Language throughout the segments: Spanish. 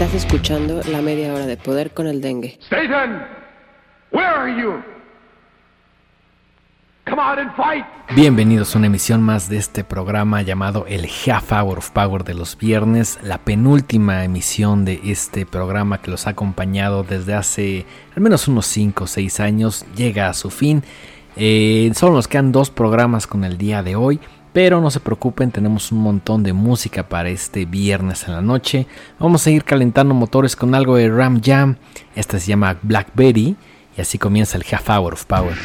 Estás escuchando la media hora de poder con el dengue. Satan, where are you? Come out and fight. Bienvenidos a una emisión más de este programa llamado el Half Hour of Power de los viernes, la penúltima emisión de este programa que los ha acompañado desde hace al menos unos 5 o 6 años, llega a su fin. Eh, solo nos quedan dos programas con el día de hoy. Pero no se preocupen, tenemos un montón de música para este viernes en la noche. Vamos a ir calentando motores con algo de Ram Jam. Esta se llama Blackberry y así comienza el Half Hour of Power.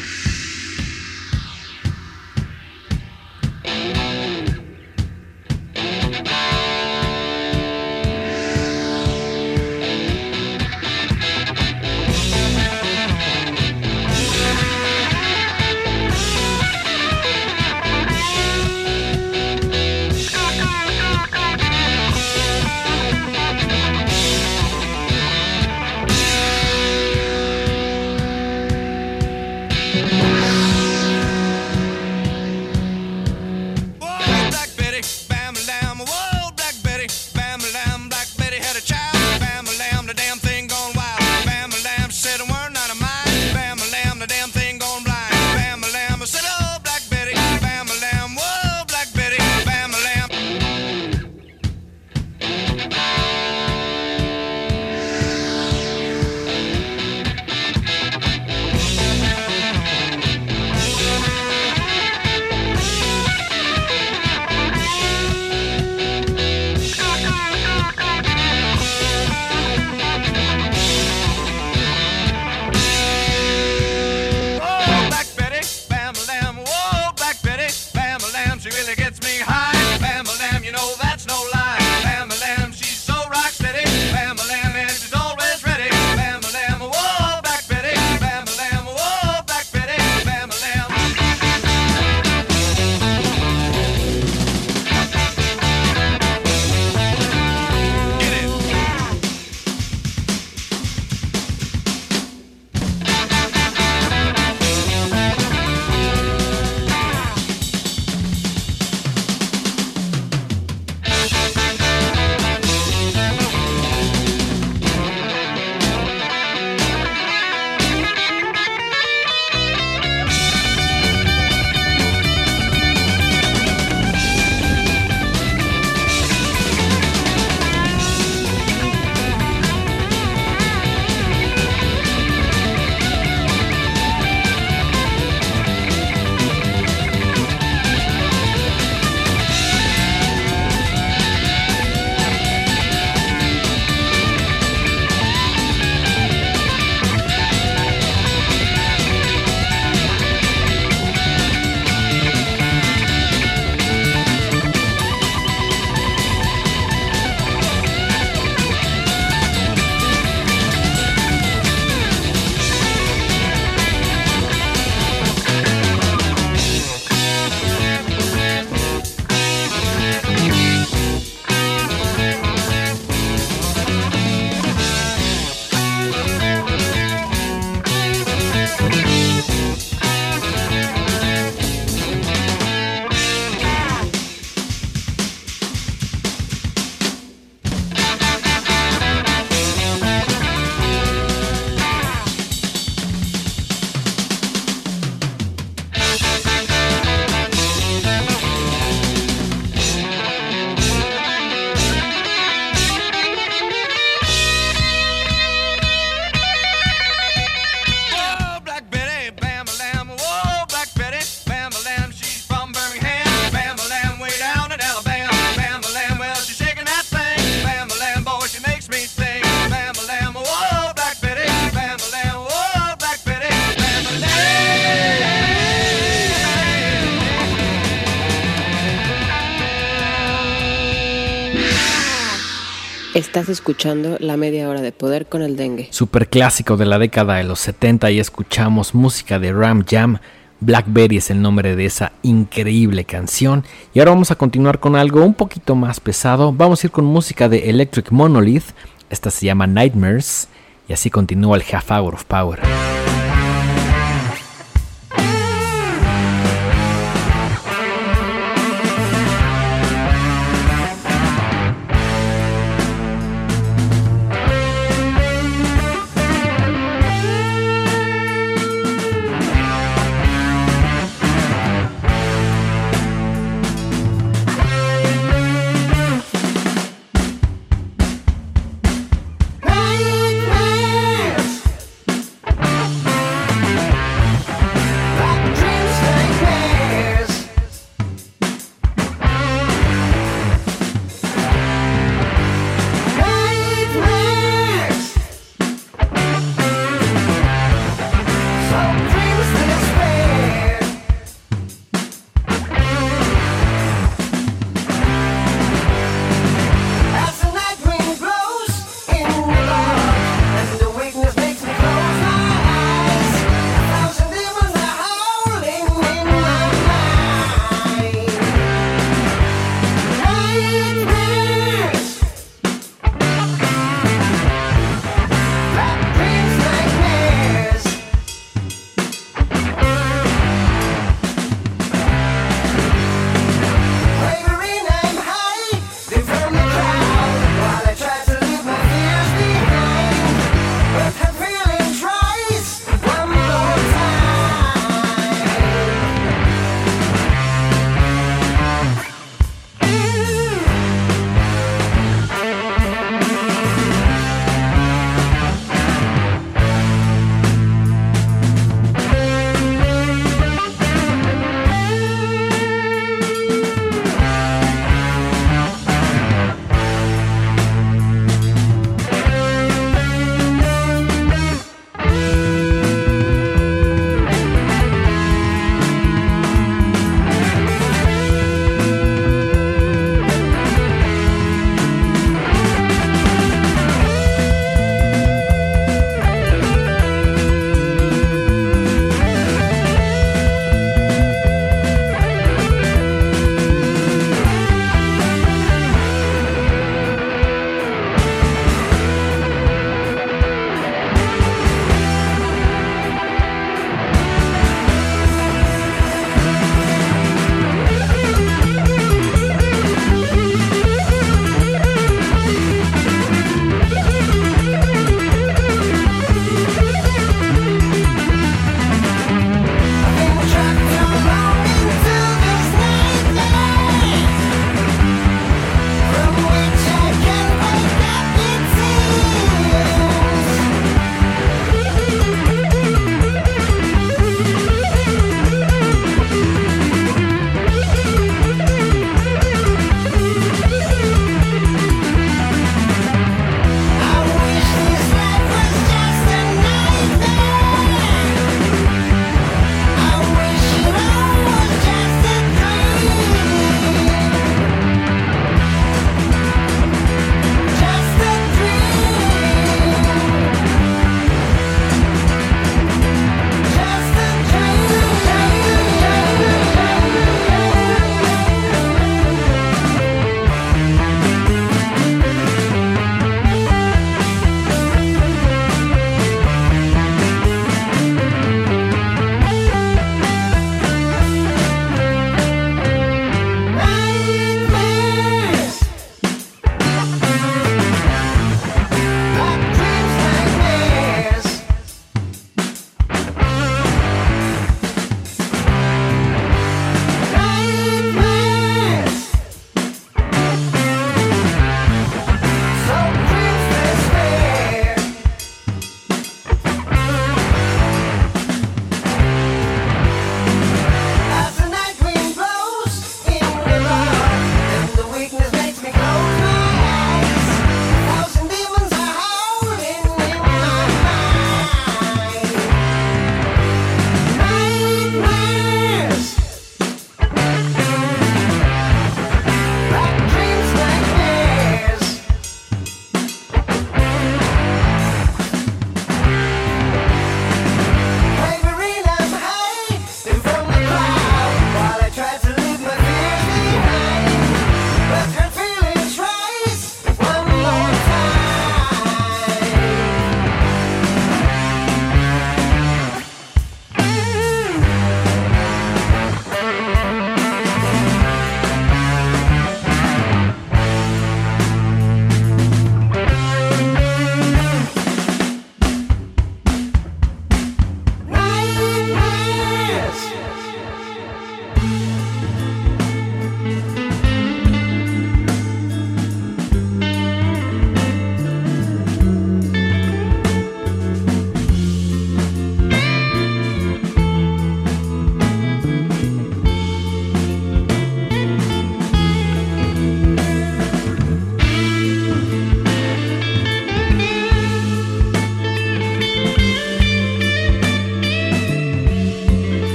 Estás escuchando la media hora de poder con el dengue. Super clásico de la década de los 70 y escuchamos música de Ram Jam. Blackberry es el nombre de esa increíble canción. Y ahora vamos a continuar con algo un poquito más pesado. Vamos a ir con música de Electric Monolith. Esta se llama Nightmares. Y así continúa el Half Hour of Power.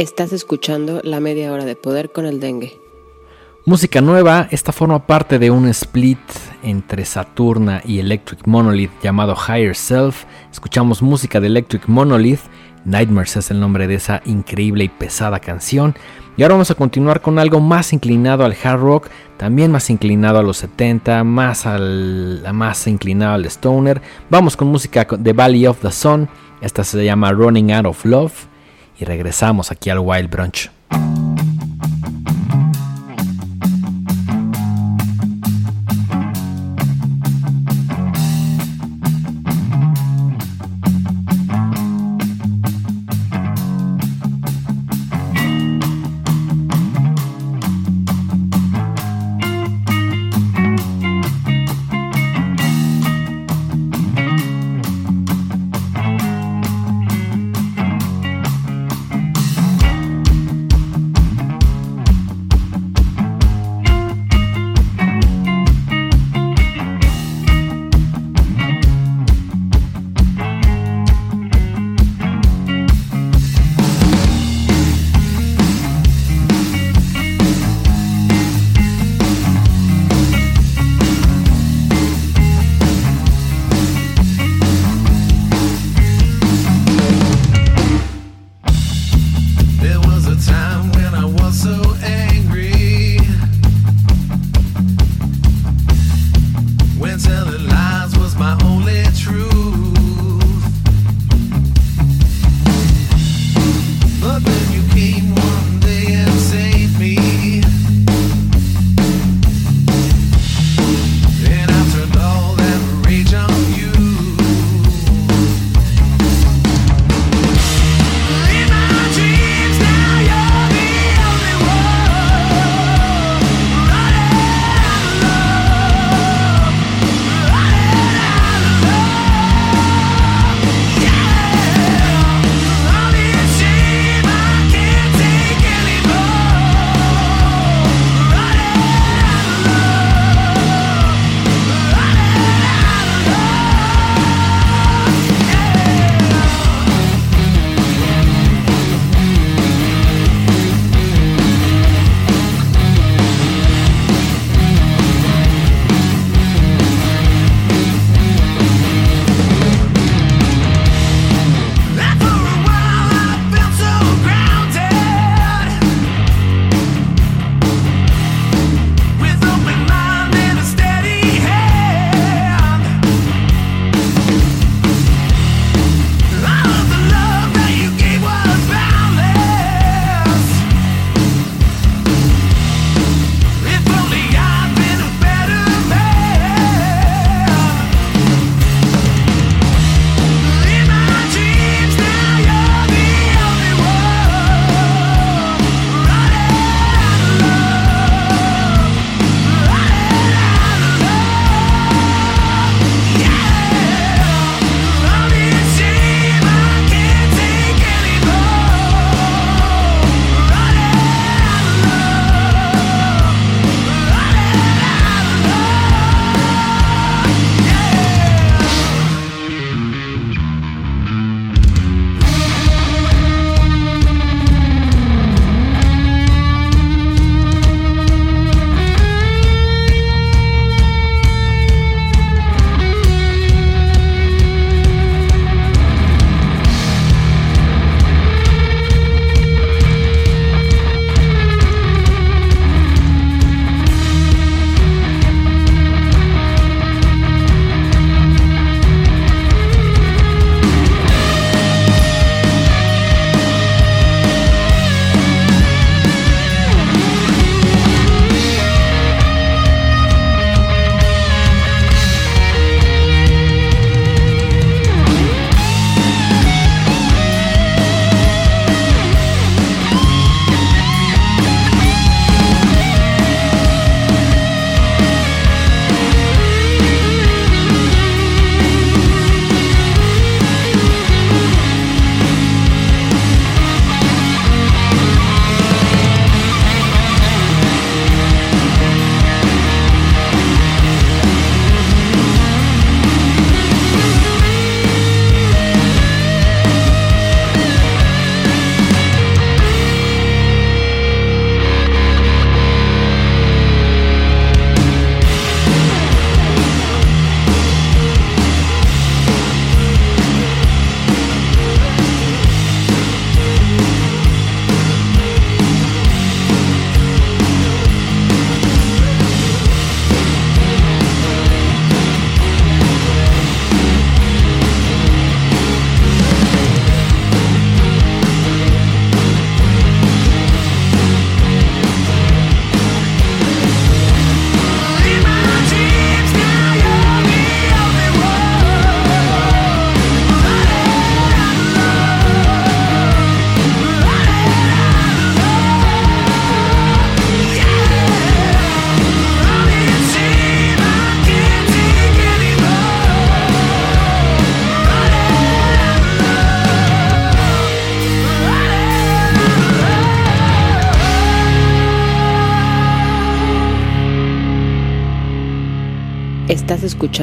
Estás escuchando la media hora de poder con el dengue. Música nueva, esta forma parte de un split entre Saturna y Electric Monolith llamado Higher Self. Escuchamos música de Electric Monolith, Nightmares es el nombre de esa increíble y pesada canción. Y ahora vamos a continuar con algo más inclinado al hard rock, también más inclinado a los 70, más, al, más inclinado al stoner. Vamos con música de Valley of the Sun, esta se llama Running Out of Love y regresamos aquí al Wild Brunch.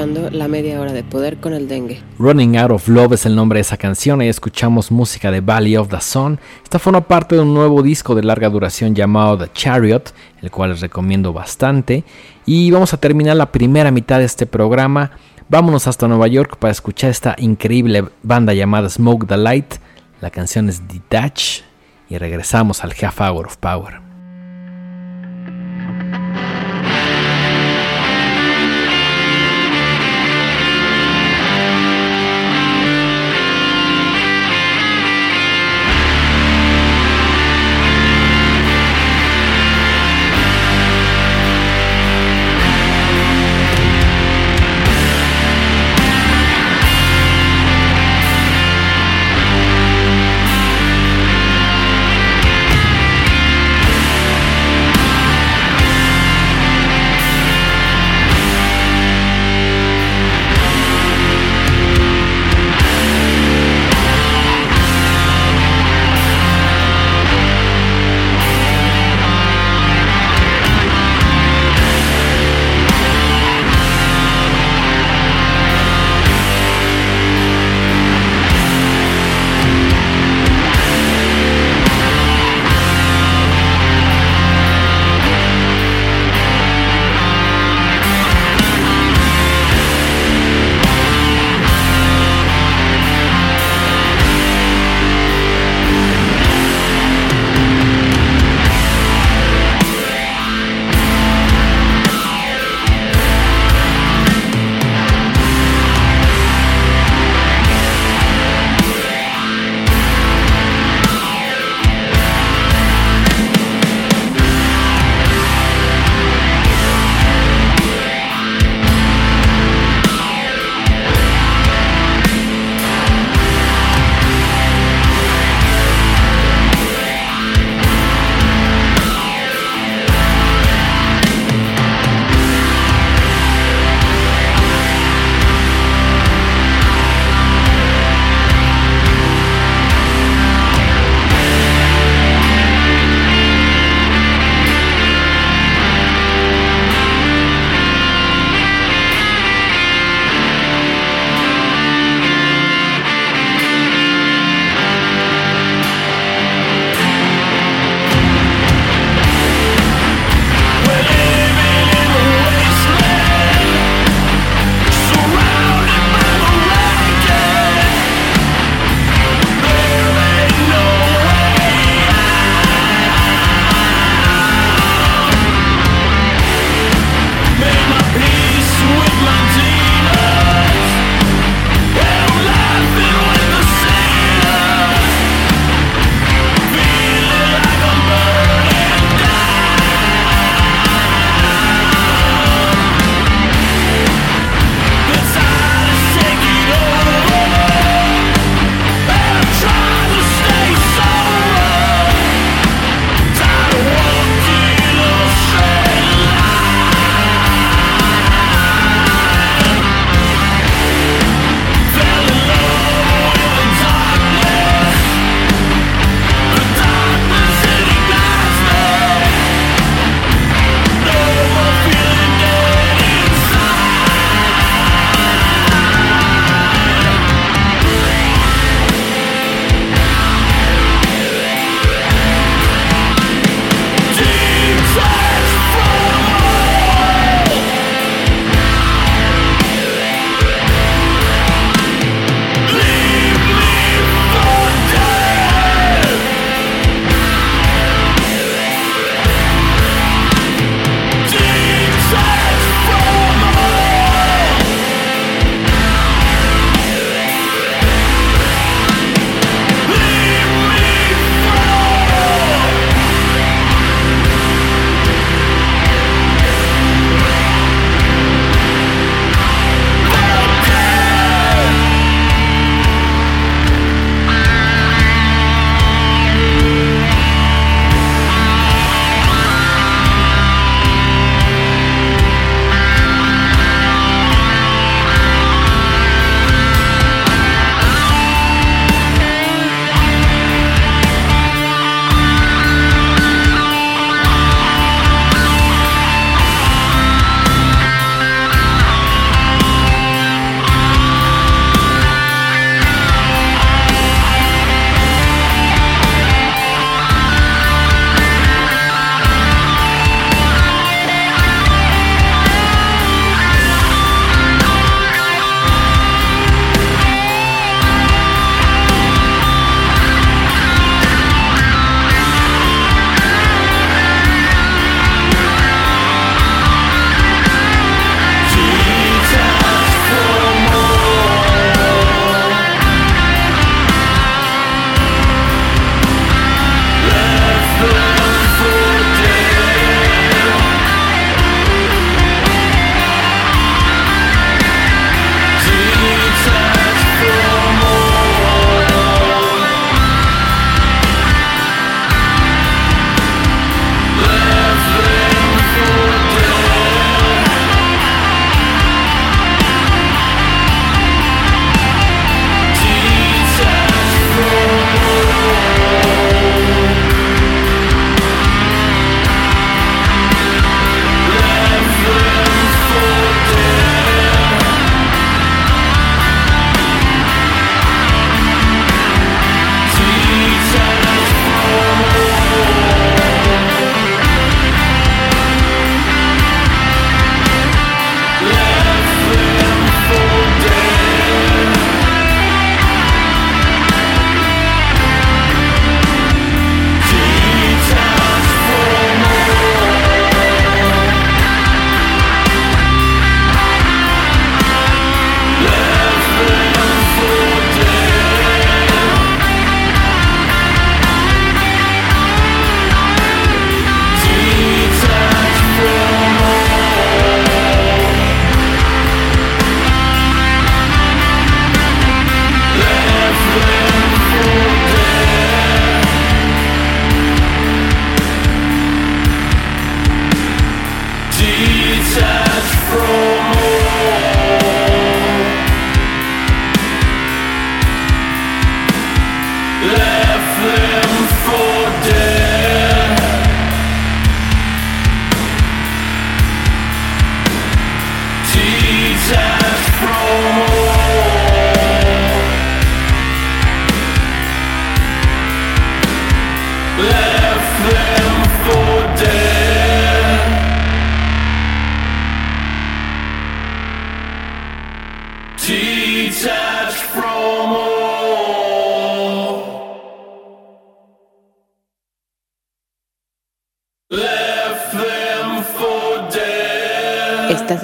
La media hora de poder con el dengue. Running Out of Love es el nombre de esa canción. Ahí escuchamos música de Valley of the Sun. Esta forma parte de un nuevo disco de larga duración llamado The Chariot, el cual les recomiendo bastante. Y vamos a terminar la primera mitad de este programa. Vámonos hasta Nueva York para escuchar esta increíble banda llamada Smoke the Light. La canción es Detach. Y regresamos al Half Hour of Power.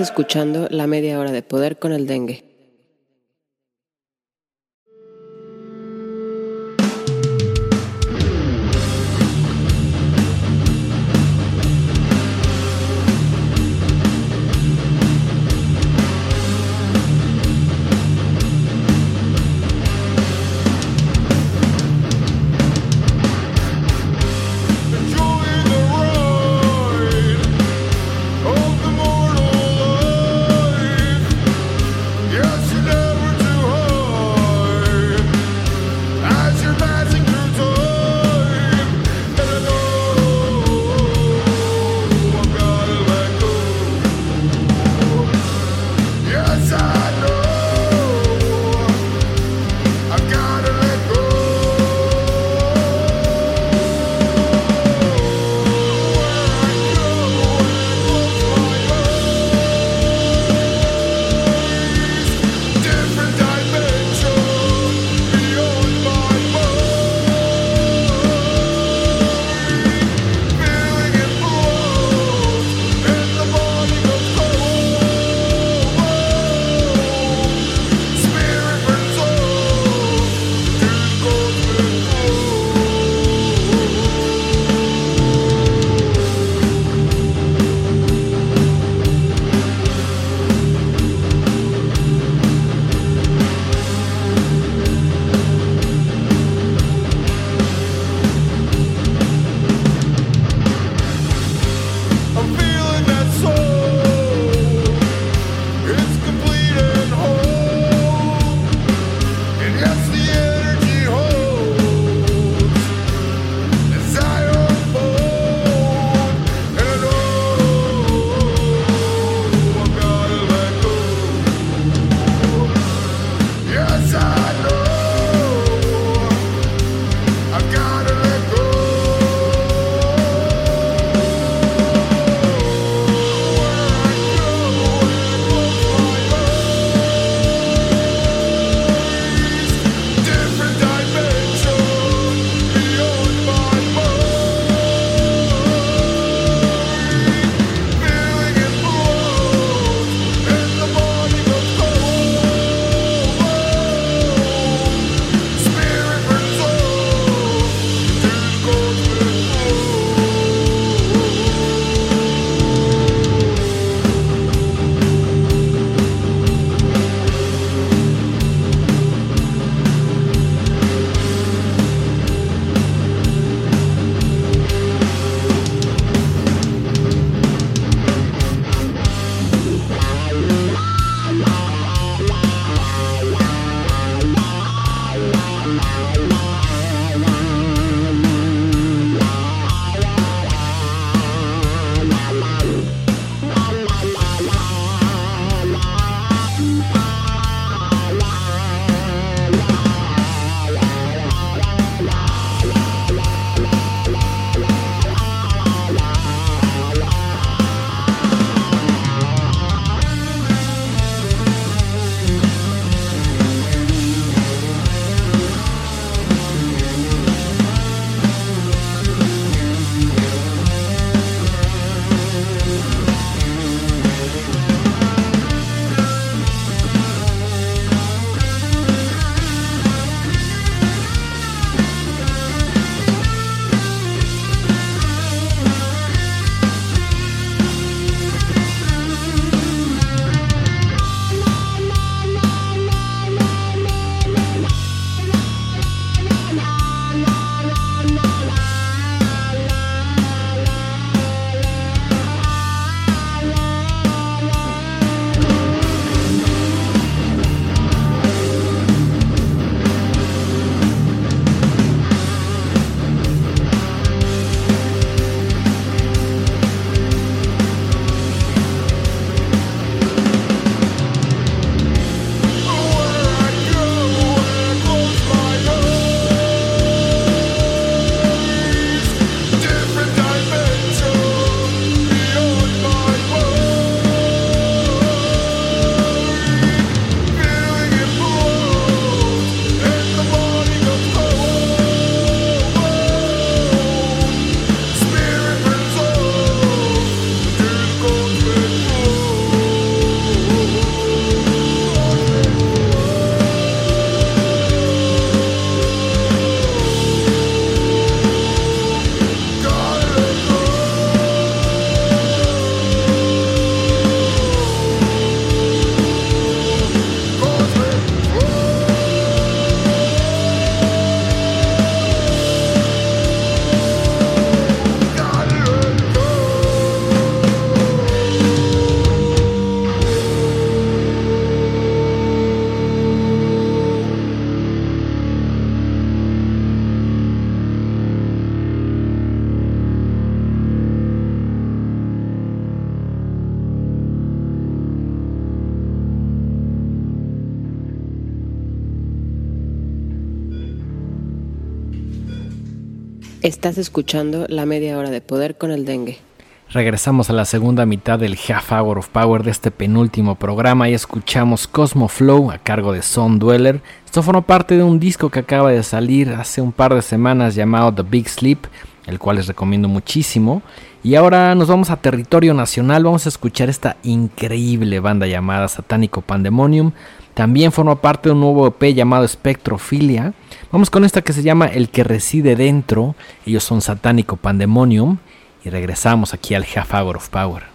Escuchando la media hora de poder con el dengue. Estás escuchando la media hora de poder con el dengue. Regresamos a la segunda mitad del Half Hour of Power de este penúltimo programa y escuchamos Cosmo Flow a cargo de Son Dweller. Esto forma parte de un disco que acaba de salir hace un par de semanas llamado The Big Sleep, el cual les recomiendo muchísimo. Y ahora nos vamos a territorio nacional, vamos a escuchar esta increíble banda llamada Satánico Pandemonium. También forma parte de un nuevo EP llamado Spectrophilia. Vamos con esta que se llama El que reside dentro. Ellos son Satánico Pandemonium. Y regresamos aquí al Half Hour of Power.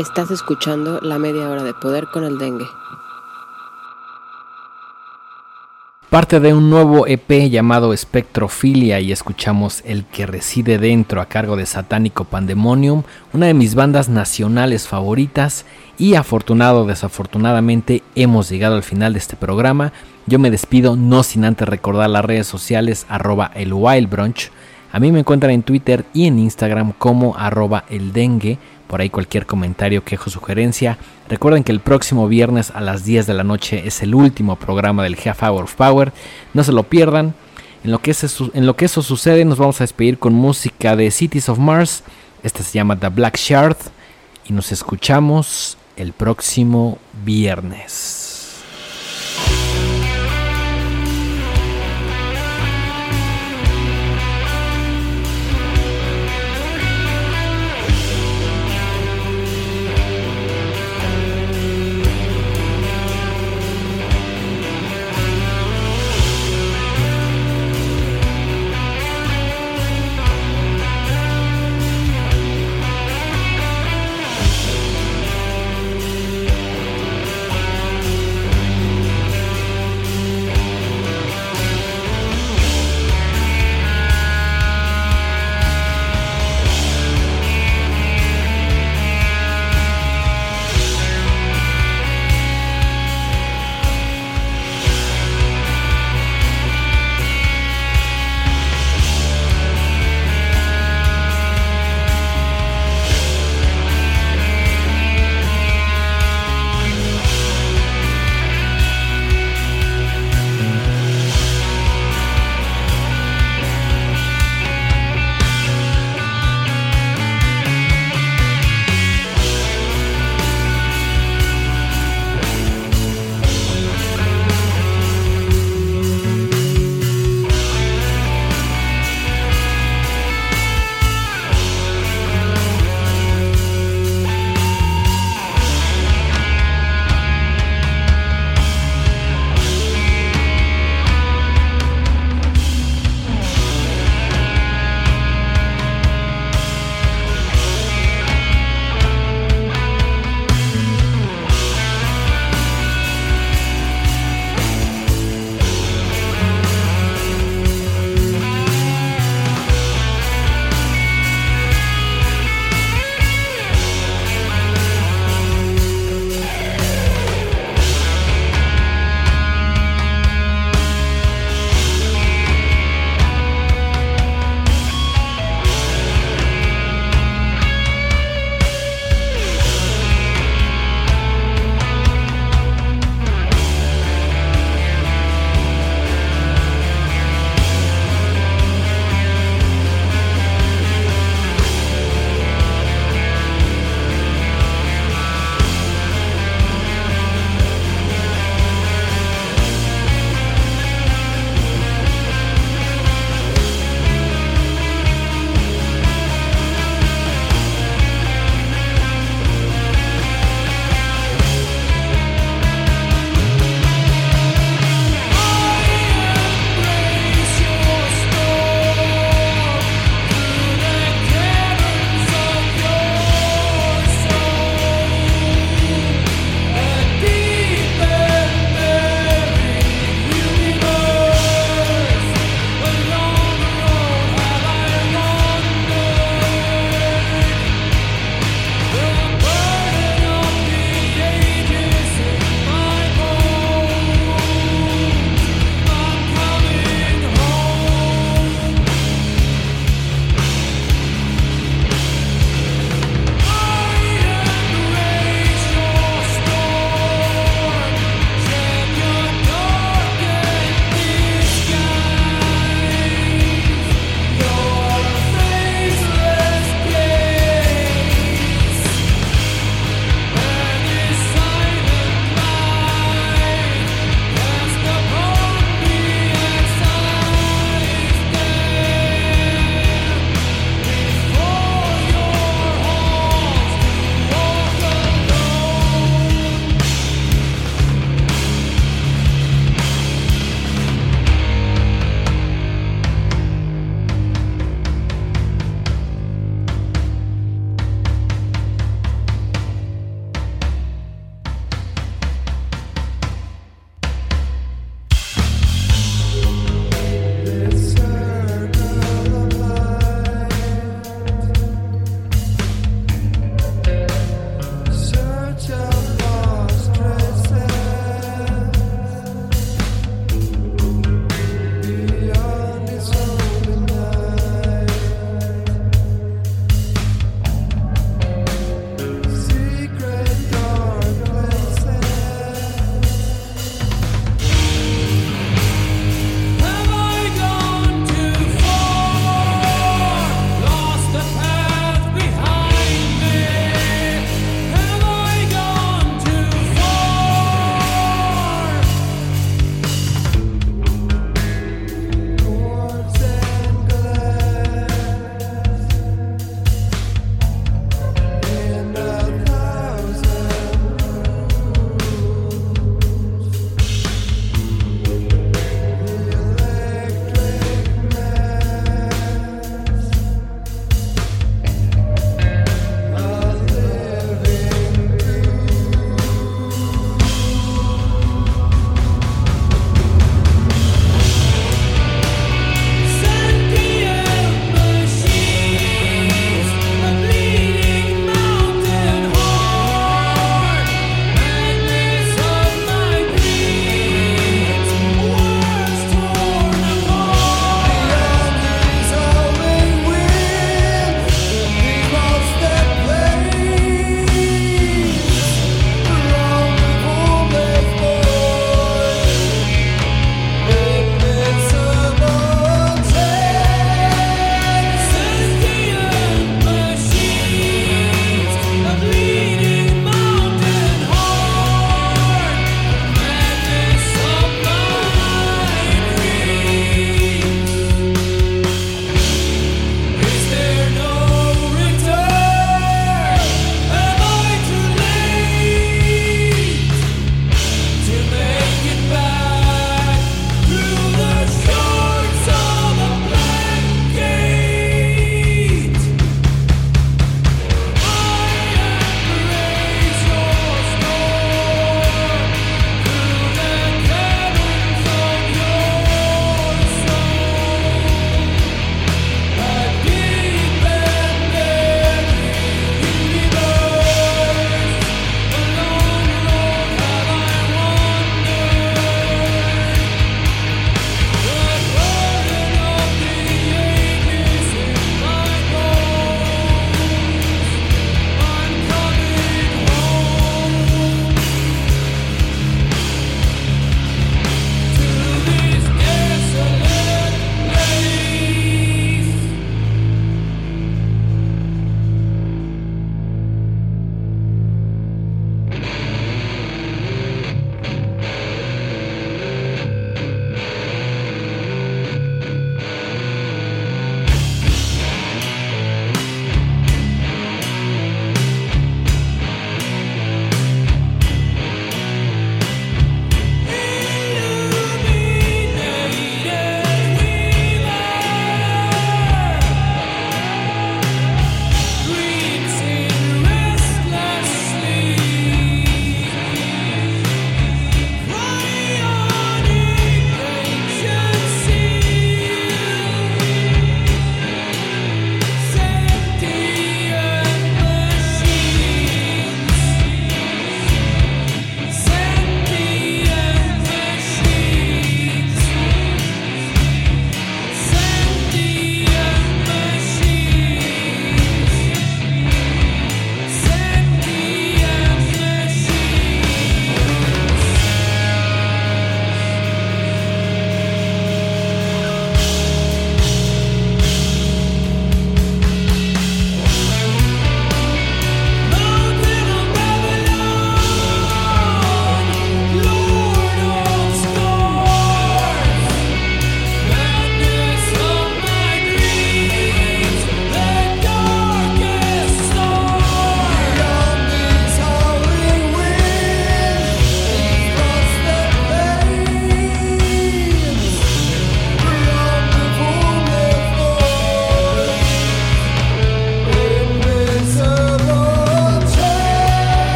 Estás escuchando la media hora de poder con el dengue. Parte de un nuevo EP llamado Spectrofilia y escuchamos El que reside dentro a cargo de Satánico Pandemonium, una de mis bandas nacionales favoritas y afortunado desafortunadamente hemos llegado al final de este programa. Yo me despido no sin antes recordar las redes sociales arroba el Wild Brunch. A mí me encuentran en Twitter y en Instagram como arroba el dengue por ahí cualquier comentario, quejo, sugerencia. Recuerden que el próximo viernes a las 10 de la noche es el último programa del Half Hour of Power. No se lo pierdan. En lo, que en lo que eso sucede nos vamos a despedir con música de Cities of Mars. Esta se llama The Black Shard. Y nos escuchamos el próximo viernes.